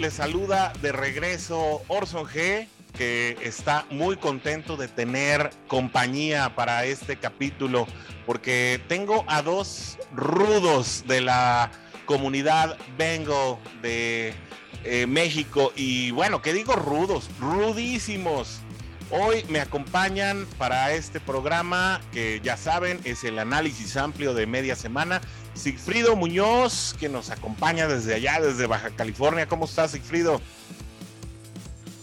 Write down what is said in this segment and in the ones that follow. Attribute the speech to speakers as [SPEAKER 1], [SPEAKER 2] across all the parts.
[SPEAKER 1] Les saluda de regreso Orson G, que está muy contento de tener compañía para este capítulo, porque tengo a dos rudos de la comunidad Bengal de eh, México y bueno, ¿qué digo rudos? Rudísimos. Hoy me acompañan para este programa que ya saben es el análisis amplio de media semana. Sigfrido Muñoz, que nos acompaña desde allá, desde Baja California. ¿Cómo estás, Sigfrido?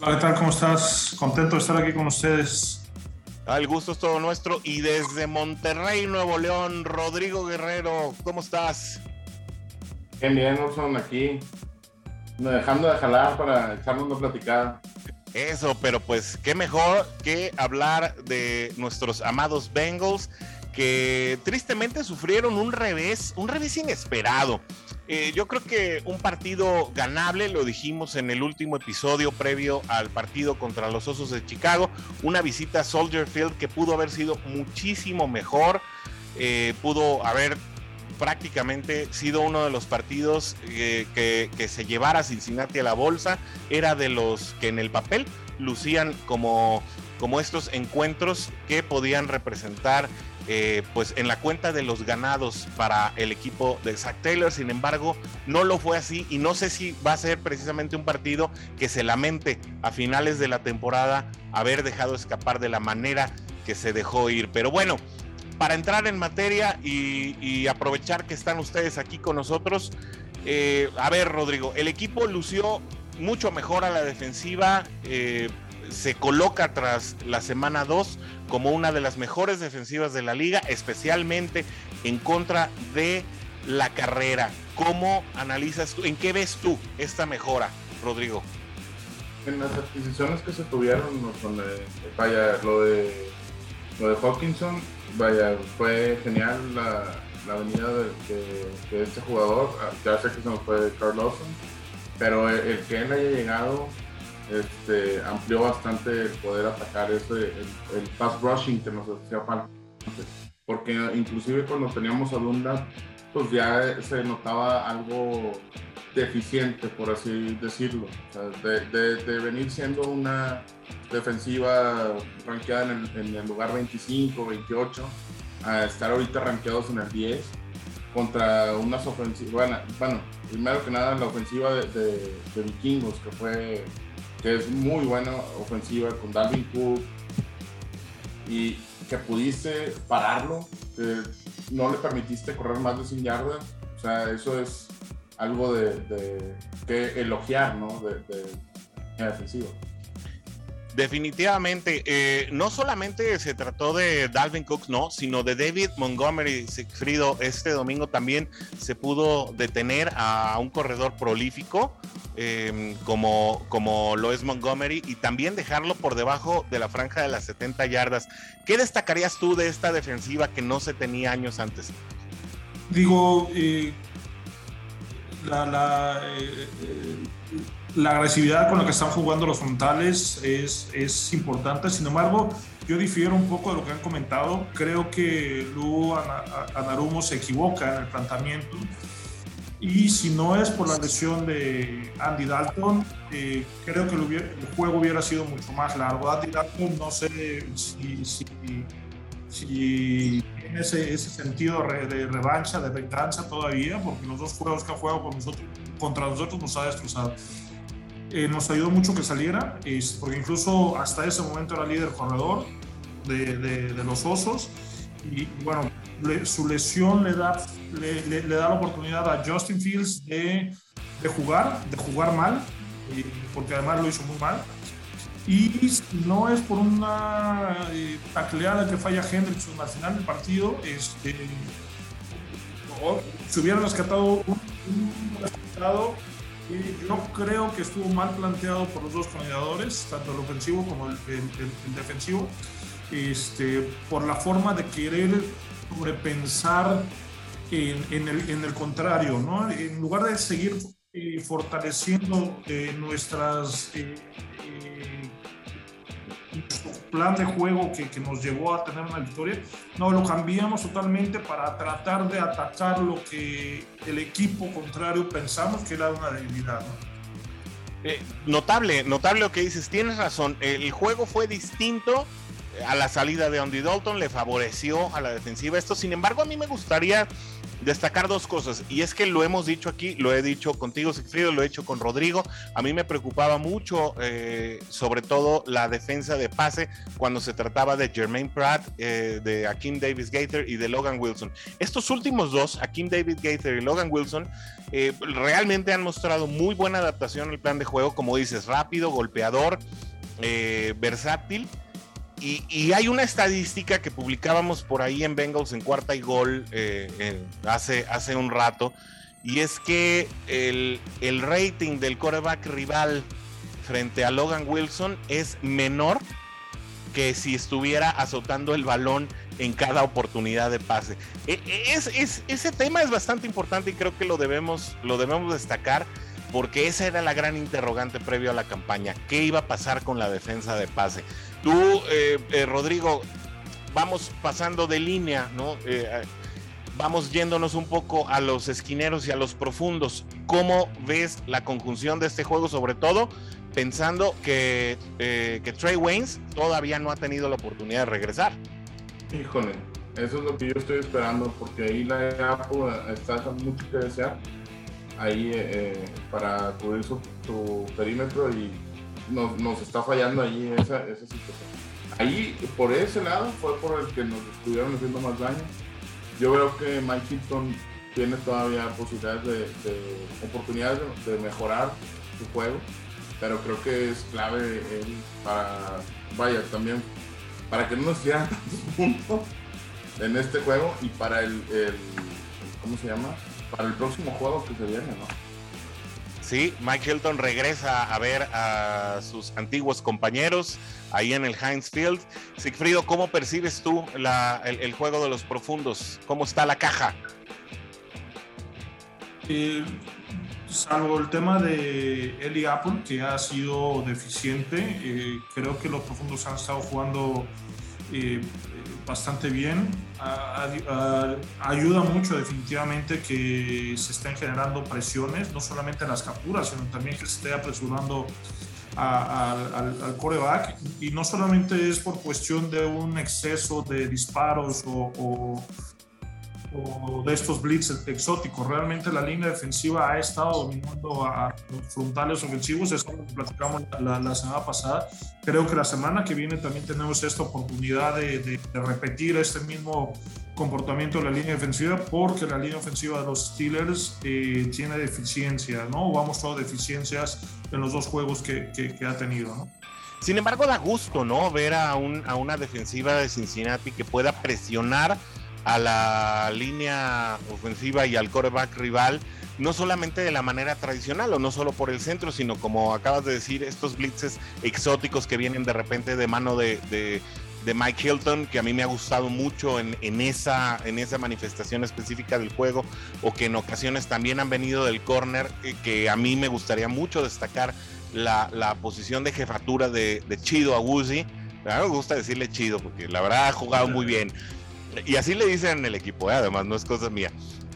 [SPEAKER 2] Hola, ¿qué tal? ¿Cómo estás? Contento de estar aquí con ustedes.
[SPEAKER 1] El gusto es todo nuestro. Y desde Monterrey, Nuevo León, Rodrigo Guerrero, ¿cómo estás?
[SPEAKER 3] Bien, bien, son aquí. Dejando de jalar para echarnos una platicada.
[SPEAKER 1] Eso, pero pues qué mejor que hablar de nuestros amados Bengals que tristemente sufrieron un revés, un revés inesperado. Eh, yo creo que un partido ganable, lo dijimos en el último episodio previo al partido contra los Osos de Chicago, una visita a Soldier Field que pudo haber sido muchísimo mejor, eh, pudo haber prácticamente sido uno de los partidos eh, que, se llevara Cincinnati a la bolsa, era de los que en el papel lucían como, como estos encuentros que podían representar eh, pues en la cuenta de los ganados para el equipo de Zach Taylor. Sin embargo, no lo fue así y no sé si va a ser precisamente un partido que se lamente a finales de la temporada haber dejado escapar de la manera que se dejó ir. Pero bueno, para entrar en materia y, aprovechar que están ustedes aquí con nosotros, eh, a ver, Rodrigo, el equipo lució mucho mejor a la defensiva. Eh, se coloca tras la semana 2 como una de las mejores defensivas de la liga, especialmente en contra de la carrera. ¿Cómo analizas tú, en qué ves tú esta mejora, Rodrigo?
[SPEAKER 3] En las adquisiciones que se tuvieron, vaya, lo de, lo de Hawkinson, vaya, fue genial la, la venida de, este jugador. Ah, ya sé que se nos fue Carl Lawson, pero el que él haya llegado este, amplió bastante el poder atacar ese, el, pass rushing que nos hacía falta. Porque inclusive cuando teníamos a Dunda, pues ya se notaba algo deficiente, por así decirlo. de, venir siendo una defensiva rankeada en el, lugar 25, 28, a estar ahorita rankeados en el 10, contra unas ofensivas, bueno, bueno, primero que nada la ofensiva de, vikingos, que fue que es muy buena ofensiva con Dalvin Cook y que pudiste pararlo, no le permitiste correr más de 100 yardas, o sea, eso es algo de, que elogiar, ¿no? De, de.
[SPEAKER 1] Definitivamente, eh, no solamente se trató de Dalvin Cook, no, sino de David Montgomery Sigfrido. Este domingo también se pudo detener a un corredor prolífico em, como, como lo es Montgomery y también dejarlo por debajo de la franja de las 70 yardas. ¿Qué destacarías tú de esta defensiva que no se tenía años antes?
[SPEAKER 2] Digo, eh, la, eh, la agresividad con la que están jugando los frontales es, es importante. Sin embargo, yo difiero un poco de lo que han comentado. Creo que Lu Anarumo se equivoca en el planteamiento. Y si no es por la lesión de Andy Dalton, eh, creo que el, juego hubiera sido mucho más largo. Andy Dalton no sé si, si, si tiene ese, ese, sentido de revancha, de venganza todavía, porque los dos juegos que ha jugado con nosotros, contra nosotros nos ha destrozado. Eh, nos ayudó mucho que saliera, porque incluso hasta ese momento era líder corredor de, de, los Osos. Y bueno, su lesión le da, le, le, da la oportunidad a Justin Fields de, de jugar, de jugar mal, porque además lo hizo muy mal. Y no es por una eh, tacleada que falla Hendrickson al final del partido, este, se hubiera rescatado un, un resultado yo creo que estuvo mal planteado por los dos coordinadores, tanto el ofensivo como el, defensivo, este, por la forma de querer sobrepensar en, el, contrario, ¿no? En lugar de seguir eh, fortaleciendo eh, nuestras eh, plan de juego que, que, nos llevó a tener una victoria, no, lo cambiamos totalmente para tratar de atacar lo que el equipo contrario pensamos que era una debilidad.
[SPEAKER 1] Eh, notable, notable lo que dices, tienes razón, el juego fue distinto a la salida de Andy Dalton, le favoreció a la defensiva esto, sin embargo a mí me gustaría destacar dos cosas, y es que lo hemos dicho aquí, lo he dicho contigo, Sigfrido, lo he hecho con Rodrigo. A mí me preocupaba mucho, eh, sobre todo, la defensa de pase cuando se trataba de Jermaine Pratt, eh, de Akim Davis Gaither y de Logan Wilson. Estos últimos dos, Akim Davis Gaither y Logan Wilson, eh, realmente han mostrado muy buena adaptación al plan de juego, como dices, rápido, golpeador, versátil y, hay una estadística que publicábamos por ahí en Bengals en cuarta y gol eh, hace, hace un rato, y es que el, el rating del coreback rival frente a Logan Wilson es menor que si estuviera azotando el balón en cada oportunidad de pase. E, es, ese tema es bastante importante y creo que lo debemos, lo debemos destacar porque esa era la gran interrogante previo a la campaña. ¿Qué iba a pasar con la defensa de pase? Tú, eh, eh, Rodrigo, vamos pasando de línea, ¿no? Eh, vamos yéndonos un poco a los esquineros y a los profundos. ¿Cómo ves la conjunción de este juego, sobre todo pensando que, que Trey Waynes todavía no ha tenido la oportunidad de regresar?
[SPEAKER 3] Híjole, eso es lo que yo estoy esperando, porque ahí la Apple está mucho que desear ahí para cubrir su perímetro y nos, está fallando ahí esa, situación. Ahí, por ese lado, fue por el que nos estuvieron haciendo más daño. Yo creo que Mike Hilton tiene todavía posibilidades de, oportunidades de, mejorar su juego, pero creo que es clave él para, vaya, también, para que no nos hicieran tantos puntos en este juego y para el, el, ¿cómo se llama? Para el próximo juego que se viene, ¿no?
[SPEAKER 1] Sí, Mike Hilton regresa a ver a sus antiguos compañeros ahí en el Heinz Field. Sigfrido, ¿cómo percibes tú el, juego de los profundos? ¿Cómo está la caja?
[SPEAKER 2] Eh, salvo el tema de Eli Apple, que ha sido deficiente, eh, creo que los profundos han estado jugando eh, bastante bien. ayuda mucho definitivamente que se estén generando presiones, no solamente en las capturas, sino también que se esté apresurando al, coreback. Y no solamente es por cuestión de un exceso de disparos o de estos blitz exóticos. Realmente la línea defensiva ha estado dominando a los frontales ofensivos, eso lo platicamos la, semana pasada. Creo que la semana que viene también tenemos esta oportunidad de, repetir este mismo comportamiento de la línea defensiva porque la línea ofensiva de los Steelers eh, tiene deficiencias, ¿no? O ha mostrado deficiencias en los dos juegos que, que, ha tenido, ¿no?
[SPEAKER 1] Sin embargo, da gusto, ¿no? Ver a, un, a una defensiva de Cincinnati que pueda presionar a la línea ofensiva y al coreback rival, no solamente de la manera tradicional o no solo por el centro, sino como acabas de decir, estos blitzes exóticos que vienen de repente de mano de, de, Mike Hilton, que a mí me ha gustado mucho en, en, esa, en esa manifestación específica del juego, o que en ocasiones también han venido del corner, eh, que a mí me gustaría mucho destacar la, la posición de jefatura de, de Chido Aguzi. me gusta decirle Chido, porque la verdad ha jugado muy bien y así le dicen en el equipo, ¿eh? además no es cosa mía.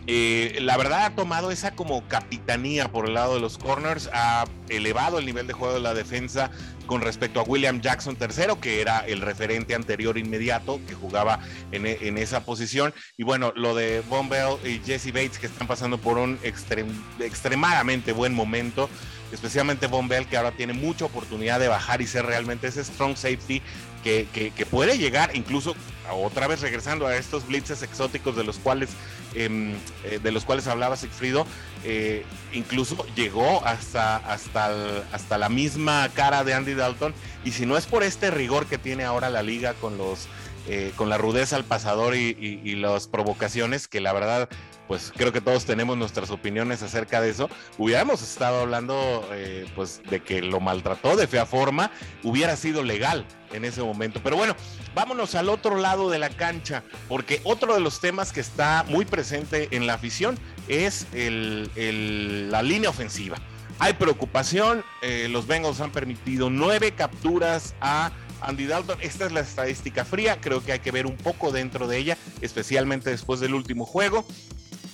[SPEAKER 1] Eh, la verdad ha tomado esa como capitanía por el lado de los corners, ha elevado el nivel de juego de la defensa con respecto a William Jackson III, que era el referente anterior inmediato que jugaba en, en esa posición. Y bueno, lo de Von Bell y Jesse Bates que están pasando por un extremadamente buen momento especialmente Von Bell, que ahora tiene mucha oportunidad de bajar y ser realmente ese strong safety que, puede llegar, incluso otra vez regresando a estos blitzes exóticos de los cuales, em, eh, de los cuales hablaba Sigfrido, eh, incluso llegó hasta, hasta, hasta la misma cara de Andy Dalton, y si no es por este rigor que tiene ahora la liga con los eh, con la rudeza al pasador y, las provocaciones, que la verdad, pues creo que todos tenemos nuestras opiniones acerca de eso, hubiéramos estado hablando eh, pues de que lo maltrató de fea forma, hubiera sido legal en ese momento. Pero bueno, vámonos al otro lado de la cancha, porque otro de los temas que está muy presente en la afición es la línea ofensiva. Hay preocupación, eh, los Bengals han permitido nueve capturas a Andy Dalton. Esta es la estadística fría, creo que hay que ver un poco dentro de ella, especialmente después del último juego.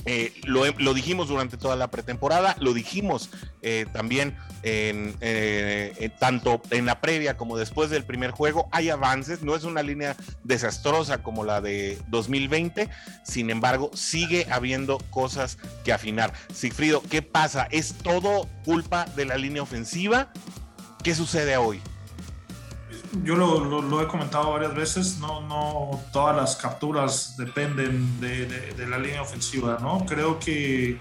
[SPEAKER 1] Eh, lo, dijimos durante toda la pretemporada, lo dijimos eh, también en, tanto en la previa como después del primer juego. Hay avances, no es una línea desastrosa como la de 2020, sin embargo, sigue habiendo cosas que afinar. Sigfrido, ¿qué pasa? ¿Es todo culpa de la línea ofensiva? ¿Qué sucede hoy?
[SPEAKER 2] Yo lo, he comentado varias veces, no, no todas las capturas dependen de, la línea ofensiva, ¿no? Creo que,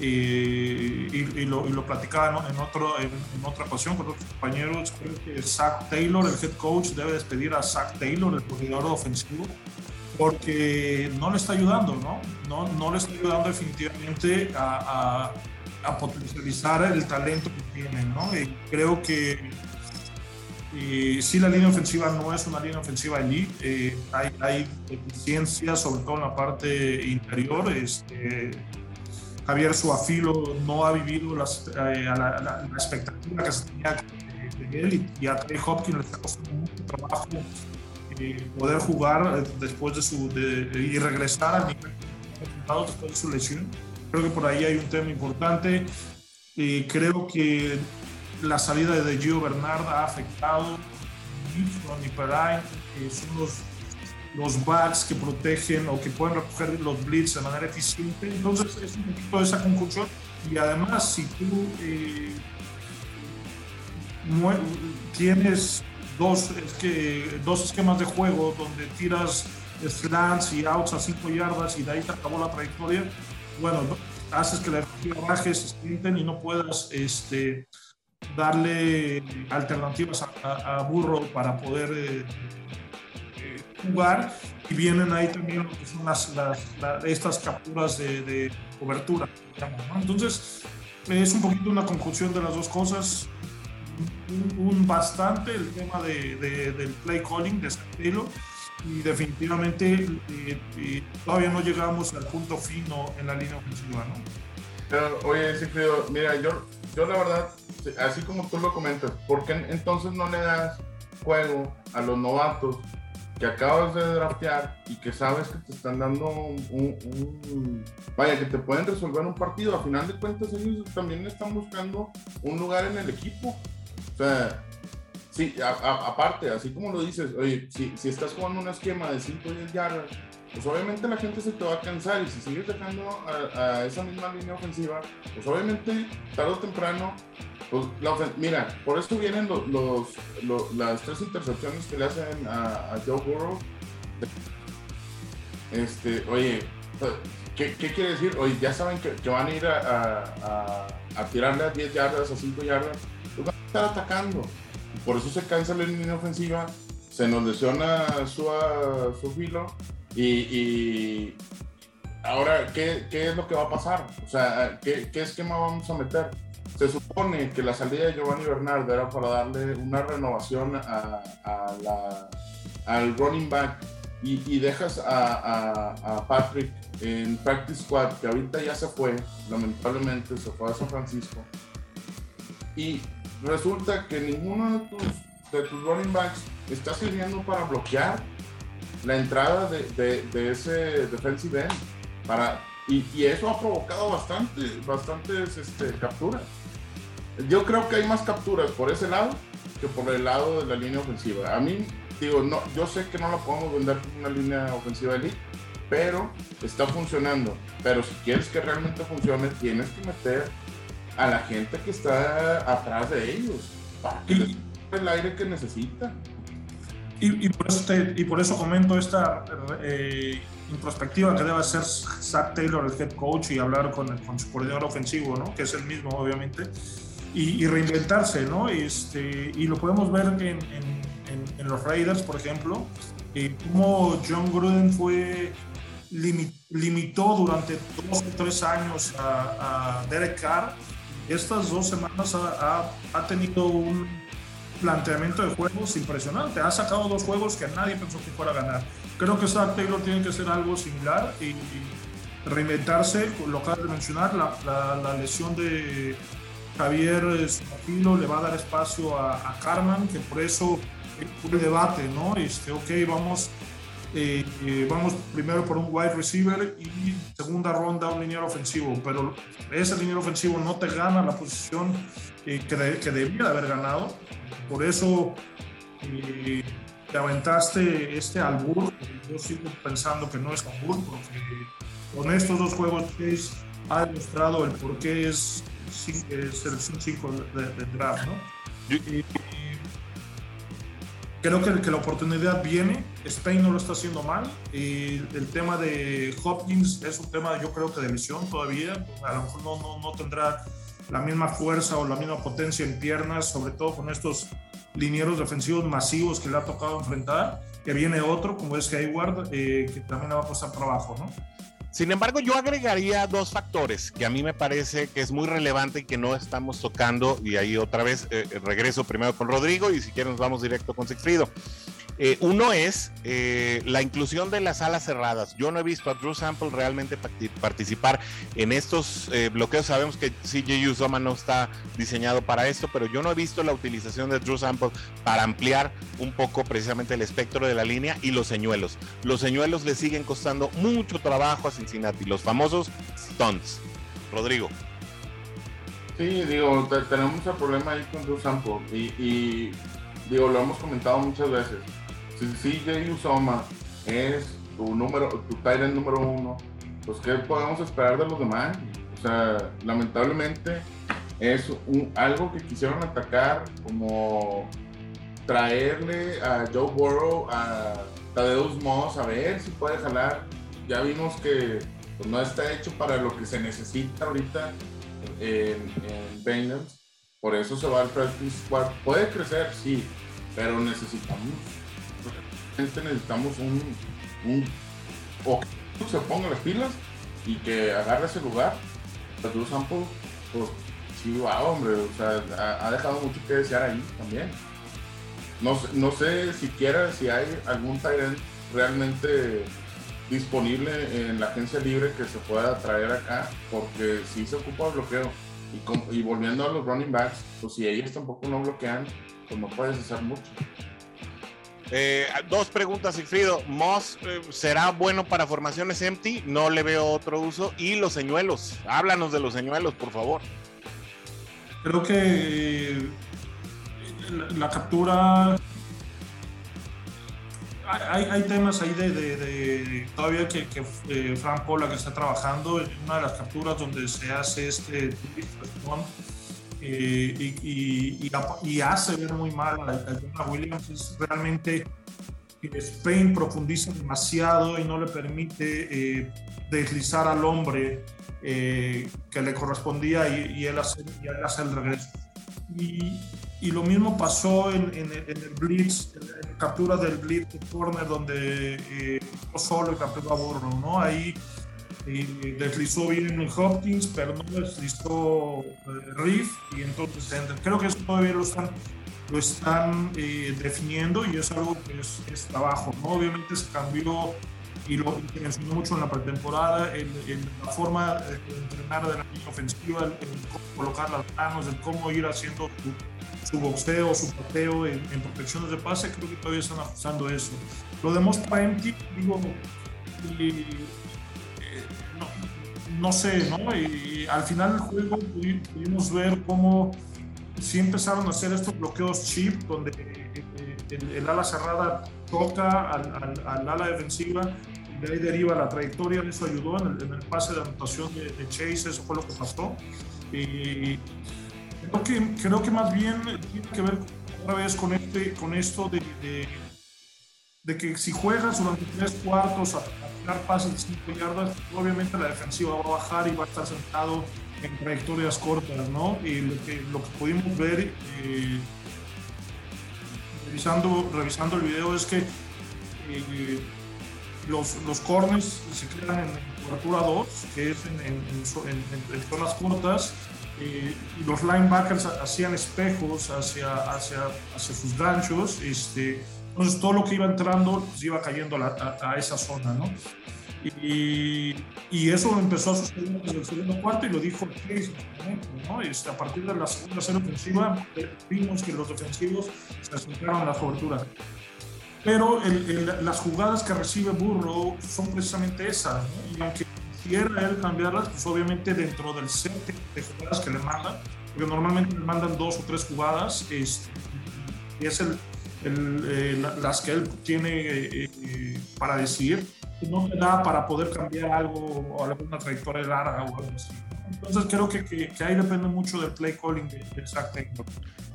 [SPEAKER 2] eh, y, lo, platicaba en, otro, en, otra ocasión con otros compañeros, creo que Zach Taylor, el head coach, debe despedir a Zach Taylor, el coordinador ofensivo, porque no le está ayudando, ¿no? No, no le está ayudando definitivamente a, potencializar el talento que tiene, ¿no? Creo que y sí, la línea ofensiva no es una línea ofensiva elite. Eh, hay, hay sobre todo en la parte interior. Este, Javier Suafilo no ha vivido las, eh, la, expectativa que se tenía de, él y, a Trey Hopkins le está costando mucho trabajo eh, poder jugar después de su y regresar al nivel de después de su lesión. Creo que por ahí hay un tema importante. creo que la salida de Gio Bernard ha afectado y Perrine, que son los, los backs que protegen o que pueden recoger los blitz de manera eficiente. Entonces es un poquito de esa conclusión. Y además, si tú eh, tienes dos, es que, dos esquemas de juego donde tiras slants y outs a 5 yardas y de ahí te acabó la trayectoria, bueno, haces que la baje, se y no puedas este, darle alternativas a, Burro para poder eh, eh, jugar y vienen ahí también lo que son las, estas capturas de, cobertura. Entonces es un poquito una conjunción de las dos cosas. Un, bastante el tema de, del play calling de Taylor y definitivamente eh, todavía no llegamos al punto fino en la línea ofensiva. ¿no?
[SPEAKER 3] Pero, oye, mira, yo, yo la verdad así como tú lo comentas, ¿por qué entonces no le das juego a los novatos que acabas de draftear y que sabes que te están dando un, vaya, que te pueden resolver un partido? A final de cuentas ellos también están buscando un lugar en el equipo. O sea, sí, aparte, así como lo dices, oye, si, si estás jugando un esquema de 5 o 10 yardas, pues obviamente la gente se te va a cansar y si sigues dejando a, esa misma línea ofensiva, pues obviamente tarde o temprano, pues mira, por esto vienen los, las tres intercepciones que le hacen a, Joe Burrow. Este, oye, ¿qué, quiere decir? Oye, ya saben que, van a ir a, tirarle a 10 yardas, a 5 yardas, pues van a estar atacando. Por eso se cansa la línea ofensiva, se nos lesiona su, su filo y, ahora, ¿qué, ¿qué, es lo que va a pasar? O sea, ¿qué, ¿qué, esquema vamos a meter? Se supone que la salida de Giovanni Bernard era para darle una renovación a, al running back y, dejas a, Patrick en practice squad, que ahorita ya se fue, lamentablemente se fue a San Francisco. Y resulta que ninguno de tus running backs está sirviendo para bloquear la entrada de, de, ese defensive end. Para, y, y, eso ha provocado bastante, bastantes este, capturas. Yo creo que hay más capturas por ese lado que por el lado de la línea ofensiva. A mí, digo, no, yo sé que no la podemos vender como una línea ofensiva elite, pero está funcionando. Pero si quieres que realmente funcione, tienes que meter a la gente que está atrás de ellos para que les el aire que necesitan.
[SPEAKER 2] Y, por eso eso comento esta eh, introspectiva que debe hacer Zach Taylor, el head coach, y hablar con, su coordinador ofensivo, ¿no? que es el mismo, obviamente, y, reinventarse. ¿no? Este, y lo podemos ver en, en, los Raiders, por ejemplo, cómo John Gruden fue limitó durante dos o tres años a, Derek Carr. Estas dos semanas ha, ha tenido un planteamiento de juegos impresionante. Ha sacado dos juegos que nadie pensó que fuera a ganar. Creo que Zach Taylor tiene que ser algo similar y, reinventarse. Lo acabas de mencionar, la, lesión de Javier Sumafilo le va a dar espacio a, Carman, que por eso un debate, ¿no? Este, ok, vamos, eh, eh, vamos primero por un wide receiver y segunda ronda un liniero ofensivo, pero ese liniero ofensivo no te gana la posición que, que, debía de haber ganado. Por eso te aventaste este albur. Yo sigo pensando que no es albur, porque con estos dos juegos Chase ha demostrado el por qué es, es selección 5 del draft, ¿no? Creo que, que, la oportunidad viene. Spain no lo está haciendo mal. Y el tema de Hopkins es un tema, yo creo que de lesión todavía. A lo mejor no, no, no tendrá la misma fuerza o la misma potencia en piernas, sobre todo con estos linieros defensivos masivos que le ha tocado enfrentar, que viene otro, como es Hayward, eh, que también le va a costar trabajo, ¿no?
[SPEAKER 1] Sin embargo, yo agregaría dos factores que a mí me parece que es muy relevante y que no estamos tocando, y ahí otra vez eh, regreso primero con Rodrigo y si quieren nos vamos directo con Sigfrido. Eh, uno es eh, la inclusión de las alas cerradas. Yo no he visto a Drew Sample realmente participar en estos eh, bloqueos. Sabemos que CJ Usoma no está diseñado para esto, pero yo no he visto la utilización de Drew Sample para ampliar un poco precisamente el espectro de la línea y los señuelos. Los señuelos le siguen costando mucho trabajo a Cincinnati, los famosos stunts. Rodrigo.
[SPEAKER 3] Sí, digo, tenemos el problema ahí con Drew Sample y digo, lo hemos comentado muchas veces CJ Usoma es tu número, tu Tyrant número uno, pues ¿qué podemos esperar de los demás? O sea, lamentablemente es algo que quisieron atacar como traerle a Joe Burrow, a Tadeusz Moss, a ver si puede jalar. Ya vimos que pues, no está hecho para lo que se necesita ahorita en, en Por eso se va al practice squad. Puede crecer, sí, pero necesitamos necesitamos un, un o que se ponga las pilas y que agarre ese lugar. Pero Sample, pues sí, va, hombre, o sea, ha, dejado mucho que desear ahí también. No, no sé siquiera si hay algún Tyrant realmente disponible en la agencia libre que se pueda traer acá, porque si se ocupa el bloqueo. Y, y volviendo a los running backs, pues si ellos tampoco no bloquean, pues no puedes hacer mucho.
[SPEAKER 1] Eh, dos preguntas, Sigfrido. ¿Moss eh, será bueno para formaciones empty? No le veo otro uso. Y los señuelos. Háblanos de los señuelos, por favor.
[SPEAKER 2] Creo que eh, la, captura. Hay, temas ahí de, todavía que, que Frank Pola que está trabajando en una de las capturas donde se hace este eh, y, y, hace ver muy mal a, Williams. Es realmente que Spain profundiza demasiado y no le permite eh, deslizar al hombre eh, que le correspondía y, él hace, y él hace el regreso. Y, y, lo mismo pasó en, en, el Blitz, en la captura del Blitz de corner, donde no solo el capturó a Burro, ¿no? Ahí deslizó bien Hopkins, pero no deslizó eh, Riff y entonces Creo que eso todavía lo están, lo están eh, definiendo y es algo que es, trabajo. ¿no? Obviamente se cambió y lo que mencionó mucho en la pretemporada, en, la forma de entrenar de la línea ofensiva, el, cómo colocar las manos, el cómo ir haciendo su, boxeo, su pateo en, protecciones de pase, creo que todavía están ajustando eso. Lo de Most digo, y no sé, ¿no? Y al final del juego pudimos ver cómo sí empezaron a hacer estos bloqueos chip, donde eh, el, ala cerrada toca al, ala defensiva, de ahí deriva la trayectoria, eso ayudó en el, pase de anotación de, Chase, eso fue lo que pasó. Y creo que, creo que más bien tiene que ver otra vez con, este, con esto de, de, que si juegas durante tres cuartos a, pases de 5 yardas, obviamente la defensiva va a bajar y va a estar sentado en trayectorias cortas, ¿no? Y lo que, lo que pudimos ver eh, revisando, revisando el video es que eh, los, los corners se crean en cobertura 2, que es en, en, zonas cortas, eh, y los linebackers hacían espejos hacia, hacia, hacia sus ganchos. Este, entonces todo lo que iba entrando pues, iba cayendo a, esa zona, ¿no? Y, y, eso empezó a suceder desde el segundo cuarto y lo dijo Chase ¿no? Este, a partir de la segunda serie ofensiva vimos que los defensivos se acercaron a la cobertura. Pero las jugadas que recibe Burrow son precisamente esas. Y aunque quiera él cambiarlas, pues obviamente dentro del set de jugadas que le mandan, porque normalmente le mandan dos o tres jugadas, este, y es el, eh, las que él tiene eh, eh, para decidir, no le da para poder cambiar algo o alguna trayectoria larga o algo así. Entonces creo que, que, ahí depende mucho del play calling de, de Zach Taylor.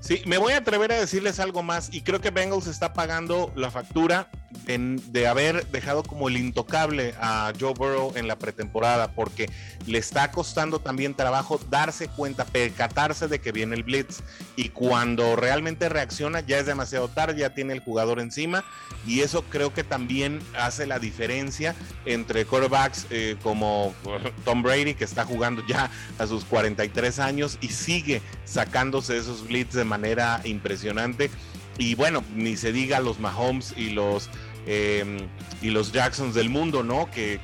[SPEAKER 1] Sí, me voy a atrever a decirles algo más y creo que Bengals está pagando la factura de, haber dejado como el intocable a Joe Burrow en la pretemporada porque le está costando también trabajo darse cuenta, percatarse de que viene el blitz y cuando realmente reacciona ya es demasiado tarde, ya tiene el jugador encima y eso creo que también hace la diferencia entre quarterbacks eh, como Tom Brady que está jugando ya a sus 43 años y sigue sacándose esos blitz de manera impresionante. Y bueno, ni se diga los Mahomes y los, em, y los Jacksons del mundo, ¿no? Que,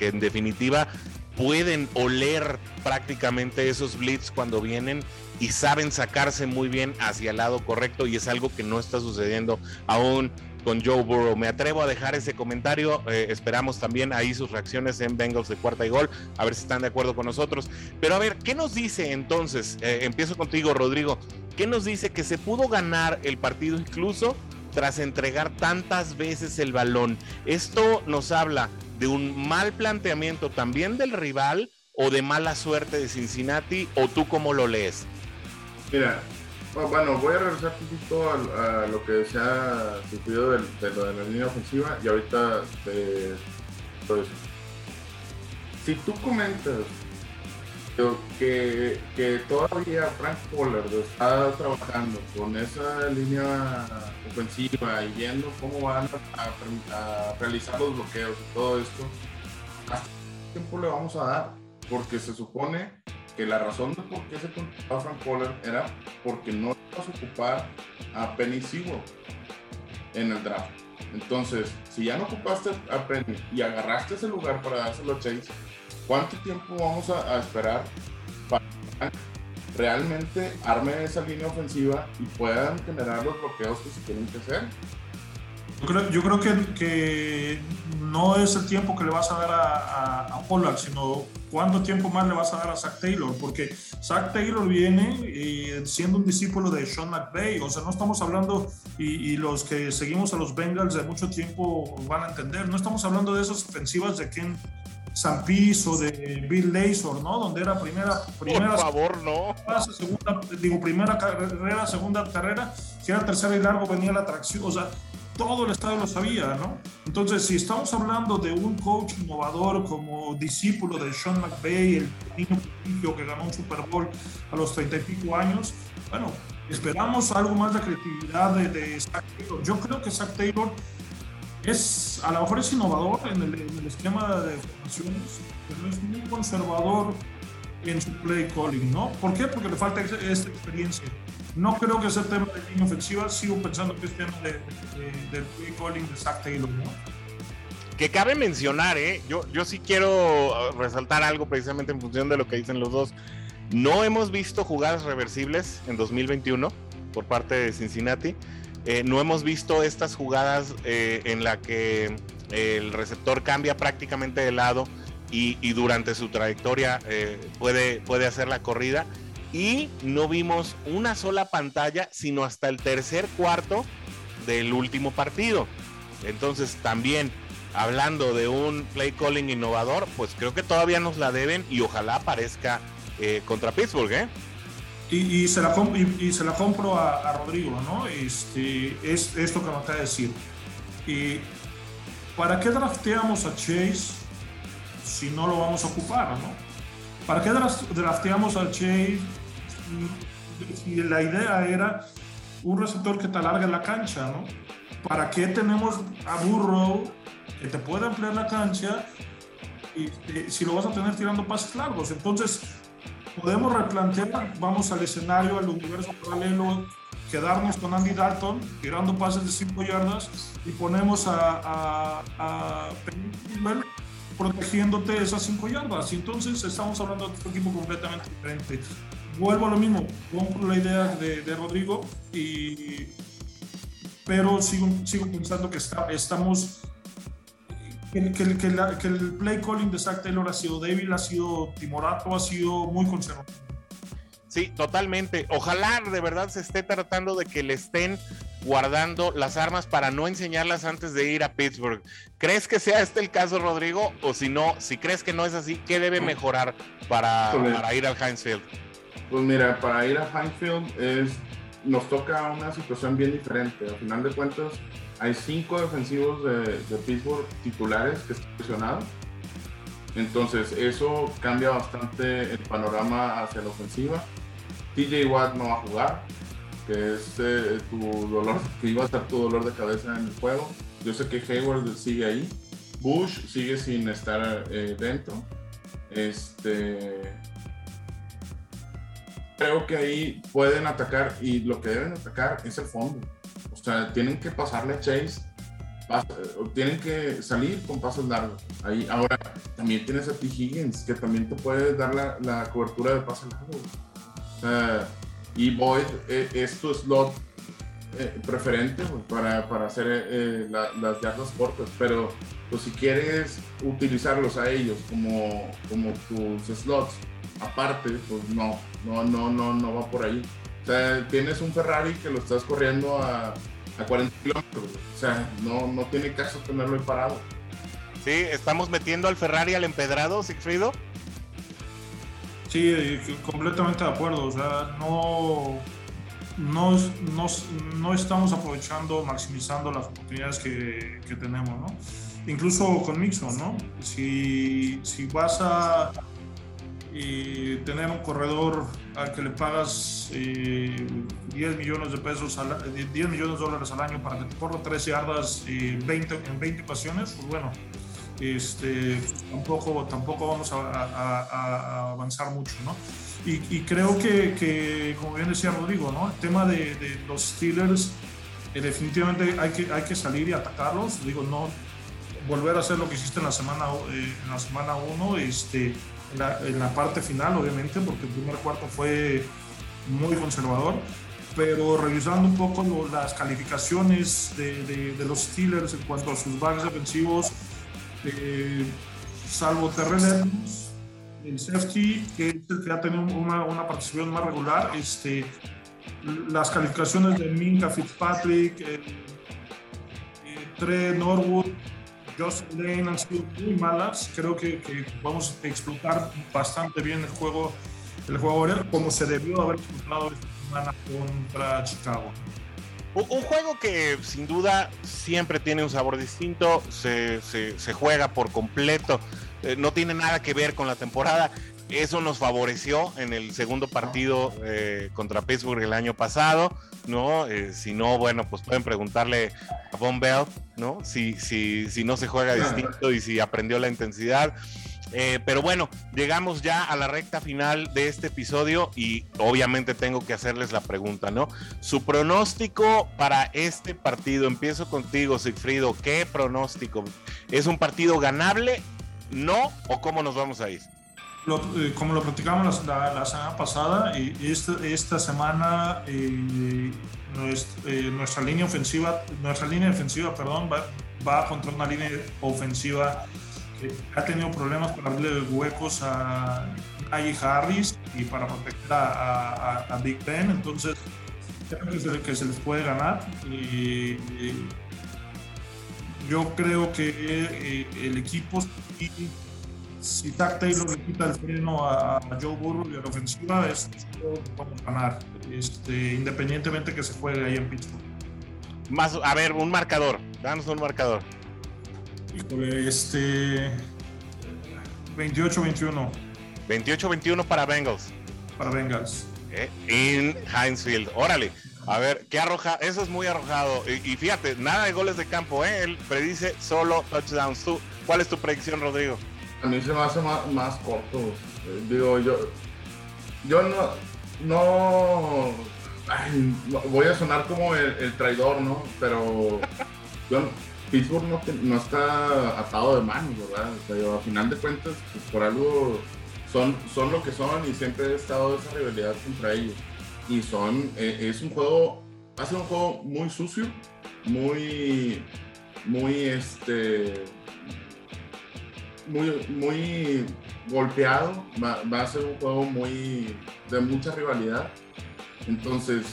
[SPEAKER 1] en definitiva pueden oler prácticamente esos blitz cuando vienen y saben sacarse muy bien hacia el lado correcto y es algo que no está sucediendo aún con Joe Burrow. Me atrevo a dejar ese comentario. Eh, esperamos también ahí sus reacciones en Bengals de cuarta y gol, a ver si están de acuerdo con nosotros. Pero a ver, ¿qué nos dice entonces? Eh, empiezo contigo, Rodrigo. ¿Qué nos dice que se pudo ganar el partido incluso tras entregar tantas veces el balón? Esto nos habla de un mal planteamiento también del rival o de mala suerte de Cincinnati o tú cómo lo lees?
[SPEAKER 3] Mira, bueno, voy a regresar un poquito a, lo que se ha sufrido de, lo de la línea ofensiva y ahorita de todo eso. Si tú comentas que, que todavía Frank Pollard está trabajando con esa línea ofensiva y viendo cómo van a, realizar los bloqueos y todo esto, ¿hasta qué tiempo le vamos a dar? Porque se supone que la razón de por qué se contrató Frank Pollard era porque no ibas a ocupar a Penny Sewell en el draft. Entonces, si ya no ocupaste a Penny y agarraste ese lugar para dárselo a Chase, ¿cuánto tiempo vamos a, esperar para que realmente arme esa línea ofensiva y puedan generar los bloqueos que se tienen que hacer?
[SPEAKER 2] Yo creo, que, no es el tiempo que le vas a dar a, a, sino cuánto tiempo más le vas a dar a Zach Taylor, porque Zach Taylor viene eh, siendo un discípulo de Sean McVay, o sea, no estamos hablando, y, los que seguimos a los Bengals de mucho tiempo van a entender, no estamos hablando de esas ofensivas de Ken Sampis o de Bill Lazor, ¿no? Donde era primera, primera
[SPEAKER 1] Por favor, no.
[SPEAKER 2] Segunda, digo, primera carrera, segunda carrera, si era tercera y largo venía la atracción, o sea, todo el estado lo sabía, ¿no? Entonces, si estamos hablando de un coach innovador como discípulo de Sean McVay, el niño prodigio que ganó un Super Bowl a los treinta y pico años, bueno, esperamos algo más de creatividad de, de Zach Taylor. Yo creo que Zach Taylor es, a lo mejor es innovador en el, en el esquema de formaciones, pero es muy conservador en su play calling, ¿no? ¿Por qué? Porque le falta esta experiencia. No creo que sea tema de línea ofensiva, sigo pensando que es tema de, del play calling de Zach Taylor, ¿no?
[SPEAKER 1] Que cabe mencionar, ¿eh? Yo, yo sí quiero resaltar algo precisamente en función de lo que dicen los dos. No hemos visto jugadas reversibles en 2021 por parte de Cincinnati. Eh, no hemos visto estas jugadas eh, en la que el receptor cambia prácticamente de lado y, durante su trayectoria eh, puede, puede hacer la corrida. Y no vimos una sola pantalla, sino hasta el tercer cuarto del último partido. Entonces también, hablando de un play calling innovador, pues creo que todavía nos la deben y ojalá aparezca contra Pittsburgh, ¿eh?
[SPEAKER 2] Y, se, la y, se la compro a, Rodrigo, ¿no? Este, es esto que me acaba de decir. Y ¿Para qué drafteamos a Chase si no lo vamos a ocupar, ¿no? ¿Para qué drafteamos al Chase si la idea era un receptor que te alargue la cancha, ¿no? ¿Para qué tenemos a Burrow que te pueda ampliar la cancha y, si lo vas a tener tirando pases largos? Entonces, podemos replantear, vamos al escenario, al universo paralelo, quedarnos con Andy Dalton tirando pases de 5 yardas y ponemos a, a, protegiéndote esas cinco yardas. Y entonces estamos hablando de otro equipo completamente diferente. Vuelvo a lo mismo, compro la idea de, Rodrigo, y, pero sigo, sigo pensando que estamos que, que, que, la, que, el play calling de Zach Taylor ha sido débil, ha sido timorato, ha sido muy conservador.
[SPEAKER 1] Sí, totalmente. Ojalá de verdad se esté tratando de que le estén guardando las armas para no enseñarlas antes de ir a Pittsburgh. ¿Crees que sea este el caso, Rodrigo? O si no, si crees que no es así, ¿qué debe mejorar para, para ir al Heinz Field?
[SPEAKER 3] Pues mira, para ir a Heinz Field es, nos toca una situación bien diferente. Al final de cuentas, hay cinco defensivos de, de Pittsburgh titulares que están presionados. Entonces, eso cambia bastante el panorama hacia la ofensiva. TJ Watt no va a jugar, que es eh, tu dolor, que iba a estar tu dolor de cabeza en el juego. Yo sé que Hayward sigue ahí. Bush sigue sin estar eh, dentro. Este. Creo que ahí pueden atacar y lo que deben atacar es el fondo. Sea, tienen que pasarle Chase, tienen que salir con pasos largos. Ahí, ahora, también tienes a T. Higgins, que también te puede dar la, la cobertura de pasos largos. Uh, y Boyd eh, es tu slot eh, preferente pues, para, para, hacer eh, la, las yardas cortas, pero pues, si quieres utilizarlos a ellos como, como tus slots aparte, pues no, no, no, no, no va por ahí. O sea, tienes un Ferrari que lo estás corriendo a, a 40 kilómetros, o sea, no, no tiene caso tenerlo ahí parado.
[SPEAKER 1] Sí, estamos metiendo al Ferrari al empedrado, Sigfrido.
[SPEAKER 2] Sí, completamente de acuerdo. O sea, no, no, no, no estamos aprovechando, maximizando las oportunidades que, que, tenemos, ¿no? Incluso con Mixon, ¿no? Si, si vas a eh, tener un corredor al que le pagas eh, 10 millones de pesos, al, 10 millones de dólares al año para que te corra 13 yardas eh, 20, en 20 ocasiones, pues bueno, este, tampoco, tampoco vamos a, a, a avanzar mucho, ¿no? Y, y creo que, que, como bien decía Rodrigo, ¿no? El tema de, de los Steelers, eh, definitivamente hay que, hay que salir y atacarlos, digo, no volver a hacer lo que hiciste en la semana eh, en la semana 1, este, la, en la parte final, obviamente, porque el primer cuarto fue muy conservador, pero revisando un poco lo, las calificaciones de, de, de, los Steelers en cuanto a sus backs defensivos, eh, salvo Terrell el safety, que es el que ha tenido una, una participación más regular, este, las calificaciones de Minka Fitzpatrick, eh, eh, Norwood, Joseph Lane han sido muy malas. Creo que, vamos a explotar bastante bien el juego, el juego como se debió haber explotado esta semana contra Chicago.
[SPEAKER 1] Un juego que sin duda siempre tiene un sabor distinto, se, se, se juega por completo, eh, no tiene nada que ver con la temporada. Eso nos favoreció en el segundo partido eh, contra Pittsburgh el año pasado, ¿no? Eh, si no, bueno, pues pueden preguntarle a Von Bell, ¿no? Si, si, si no se juega distinto y si aprendió la intensidad. Eh, pero bueno, llegamos ya a la recta final de este episodio y obviamente tengo que hacerles la pregunta, ¿no? Su pronóstico para este partido, empiezo contigo, Sigfrido, ¿qué pronóstico? ¿Es un partido ganable? ¿No? ¿O cómo nos vamos a ir?
[SPEAKER 2] Lo, eh, como lo platicamos la, la, la semana pasada, y esta, esta semana eh, nuestra, eh, nuestra, línea ofensiva, nuestra línea defensiva, perdón, va, va contra una línea ofensiva que ha tenido problemas para darle huecos a Najee Harris y para proteger a, a, a, Big Ben, entonces creo que se, que se les puede ganar. Y, yo creo que eh, el equipo si Zach Taylor le quita el freno a, a Joe Burrow y a la ofensiva, es vamos a ganar, este, independientemente que se juegue ahí en Pittsburgh.
[SPEAKER 1] Más, a ver, un marcador, danos un marcador.
[SPEAKER 2] Híjole, este. 28-21.
[SPEAKER 1] 28-21 para Bengals.
[SPEAKER 2] Para Bengals.
[SPEAKER 1] Eh, en Heinz Field. Órale. A ver, qué arroja, eso es muy arrojado. Y, y, fíjate, nada de goles de campo, ¿eh? Él predice solo touchdowns. ¿Tú, ¿Cuál es tu predicción, Rodrigo?
[SPEAKER 3] A mí se me hace más, corto. Eh, digo, yo. Yo no. No. Voy a sonar como el, traidor, ¿no? Pero. Yo, Pittsburgh no, no, está atado de manos, ¿verdad? O a final de cuentas, pues, por algo son, son lo que son y siempre he estado esa rivalidad contra ellos. Y son, eh, es un juego, ser un juego muy sucio, muy, muy, este, muy, muy golpeado, va, a ser un juego muy, de mucha rivalidad. Entonces,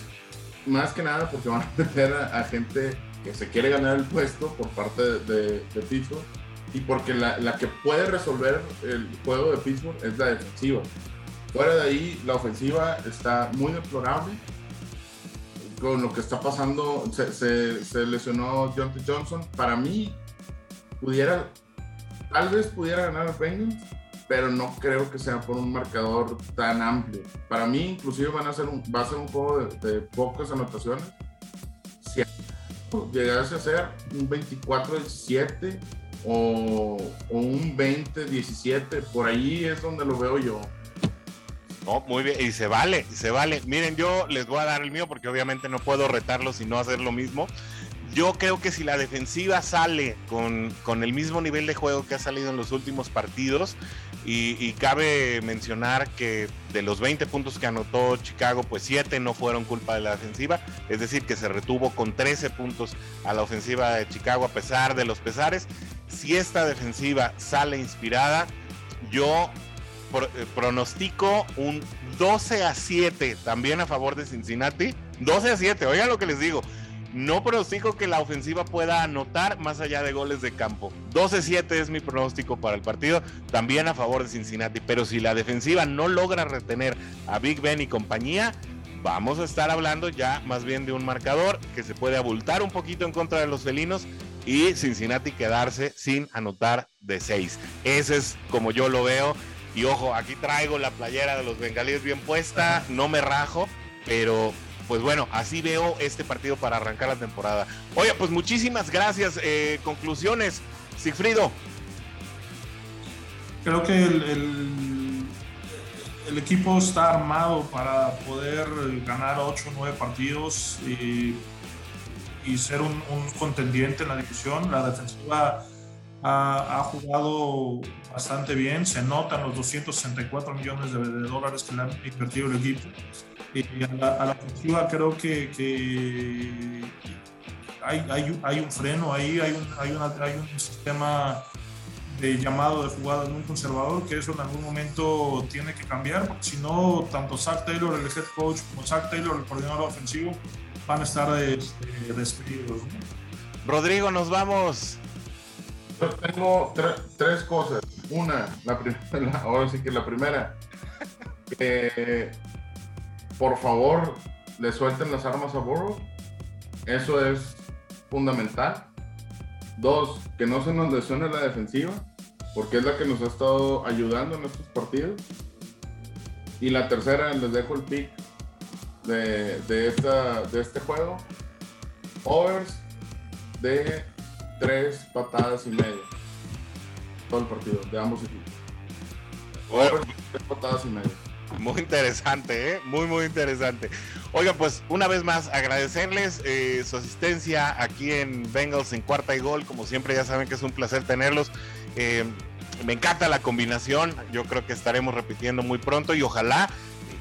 [SPEAKER 3] más que nada porque van a meter a, gente que se quiere ganar el puesto por parte de, de, Pittsburgh y porque la, la, que puede resolver el juego de Pittsburgh es la defensiva. Fuera de ahí, la ofensiva está muy deplorable con lo que está pasando. Se, lesionó Jonathan Johnson. Para mí, pudiera, tal vez pudiera ganar el Bengals, pero no creo que sea por un marcador tan amplio. Para mí, inclusive, van a ser un, va a ser un juego de, pocas anotaciones. Si llegase a ser un 24-17 o, o un 20-17, por ahí es donde lo veo yo.
[SPEAKER 1] No, muy bien, y se vale, se vale. Miren, yo les voy a dar el mío porque obviamente no puedo retarlos y no hacer lo mismo. Yo creo que si la defensiva sale con, con, el mismo nivel de juego que ha salido en los últimos partidos, y, cabe mencionar que de los 20 puntos que anotó Chicago, pues 7 no fueron culpa de la defensiva, es decir, que se retuvo con 13 puntos a la ofensiva de Chicago a pesar de los pesares. Si esta defensiva sale inspirada, yo eh, pronostico un 12 a 7 también a favor de Cincinnati. 12 a 7, oigan lo que les digo. No pronostico que la ofensiva pueda anotar más allá de goles de campo. 12-7 es mi pronóstico para el partido, también a favor de Cincinnati. Pero si la defensiva no logra retener a Big Ben y compañía, vamos a estar hablando ya más bien de un marcador que se puede abultar un poquito en contra de los felinos y Cincinnati quedarse sin anotar de 6. Ese es como yo lo veo. Y ojo, aquí traigo la playera de los bengalíes bien puesta, no me rajo, pero pues bueno, así veo este partido para arrancar la temporada. Oye, pues muchísimas gracias. Eh, conclusiones, Sigfrido.
[SPEAKER 2] Creo que el, el, equipo está armado para poder ganar 8 o 9 partidos y, y ser un, contendiente en la división. La defensiva ha, ha, jugado bastante bien, se notan los 264 millones de, de dólares que le han invertido el equipo a, la, a, ofensiva creo que, que hay, hay, hay, un freno ahí, hay un, hay, una, hay un sistema de llamado de jugadas muy conservador que eso en algún momento tiene que cambiar, porque si no, tanto Zach Taylor, el head coach, como Zach Taylor, el coordinador ofensivo, van a estar este, despedidos.
[SPEAKER 1] Rodrigo, nos vamos.
[SPEAKER 3] Yo tengo tres cosas. Una, la, la, ahora sí que la primera, que por favor, le suelten las armas a Burrow. Eso es fundamental. Dos, que no se nos lesione la defensiva, porque es la que nos ha estado ayudando en estos partidos. Y la tercera, les dejo el pick de, de, esta, de este juego. Overs de tres patadas y media. Todo el partido, de ambos equipos. Tres patadas y media.
[SPEAKER 1] Muy interesante, ¿eh? muy, muy interesante. Oiga, pues una vez más agradecerles eh, su asistencia aquí en Bengals en cuarta y gol. Como siempre, ya saben que es un placer tenerlos. Eh, me encanta la combinación. Yo creo que estaremos repitiendo muy pronto y ojalá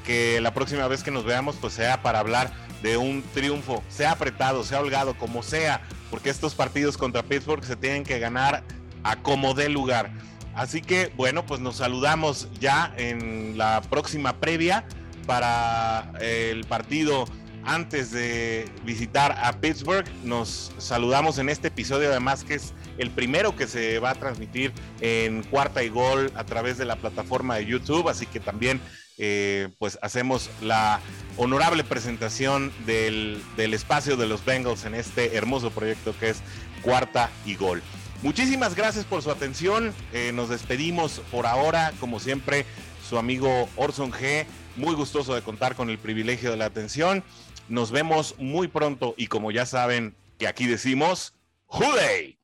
[SPEAKER 1] que la próxima vez que nos veamos, pues sea para hablar de un triunfo, sea apretado, sea holgado, como sea, porque estos partidos contra Pittsburgh se tienen que ganar a como dé lugar. Así que bueno, pues nos saludamos ya en la próxima previa para el partido antes de visitar a Pittsburgh. Nos saludamos en este episodio, además que es el primero que se va a transmitir en cuarta y gol a través de la plataforma de YouTube, así que también eh, pues hacemos la honorable presentación del, del espacio de los Bengals en este hermoso proyecto que es cuarta y gol. Muchísimas gracias por su atención. Eh, nos despedimos por ahora, como siempre, su amigo Orson G. Muy gustoso de contar con el privilegio de la atención. Nos vemos muy pronto y como ya saben que aquí decimos, ¡Juday!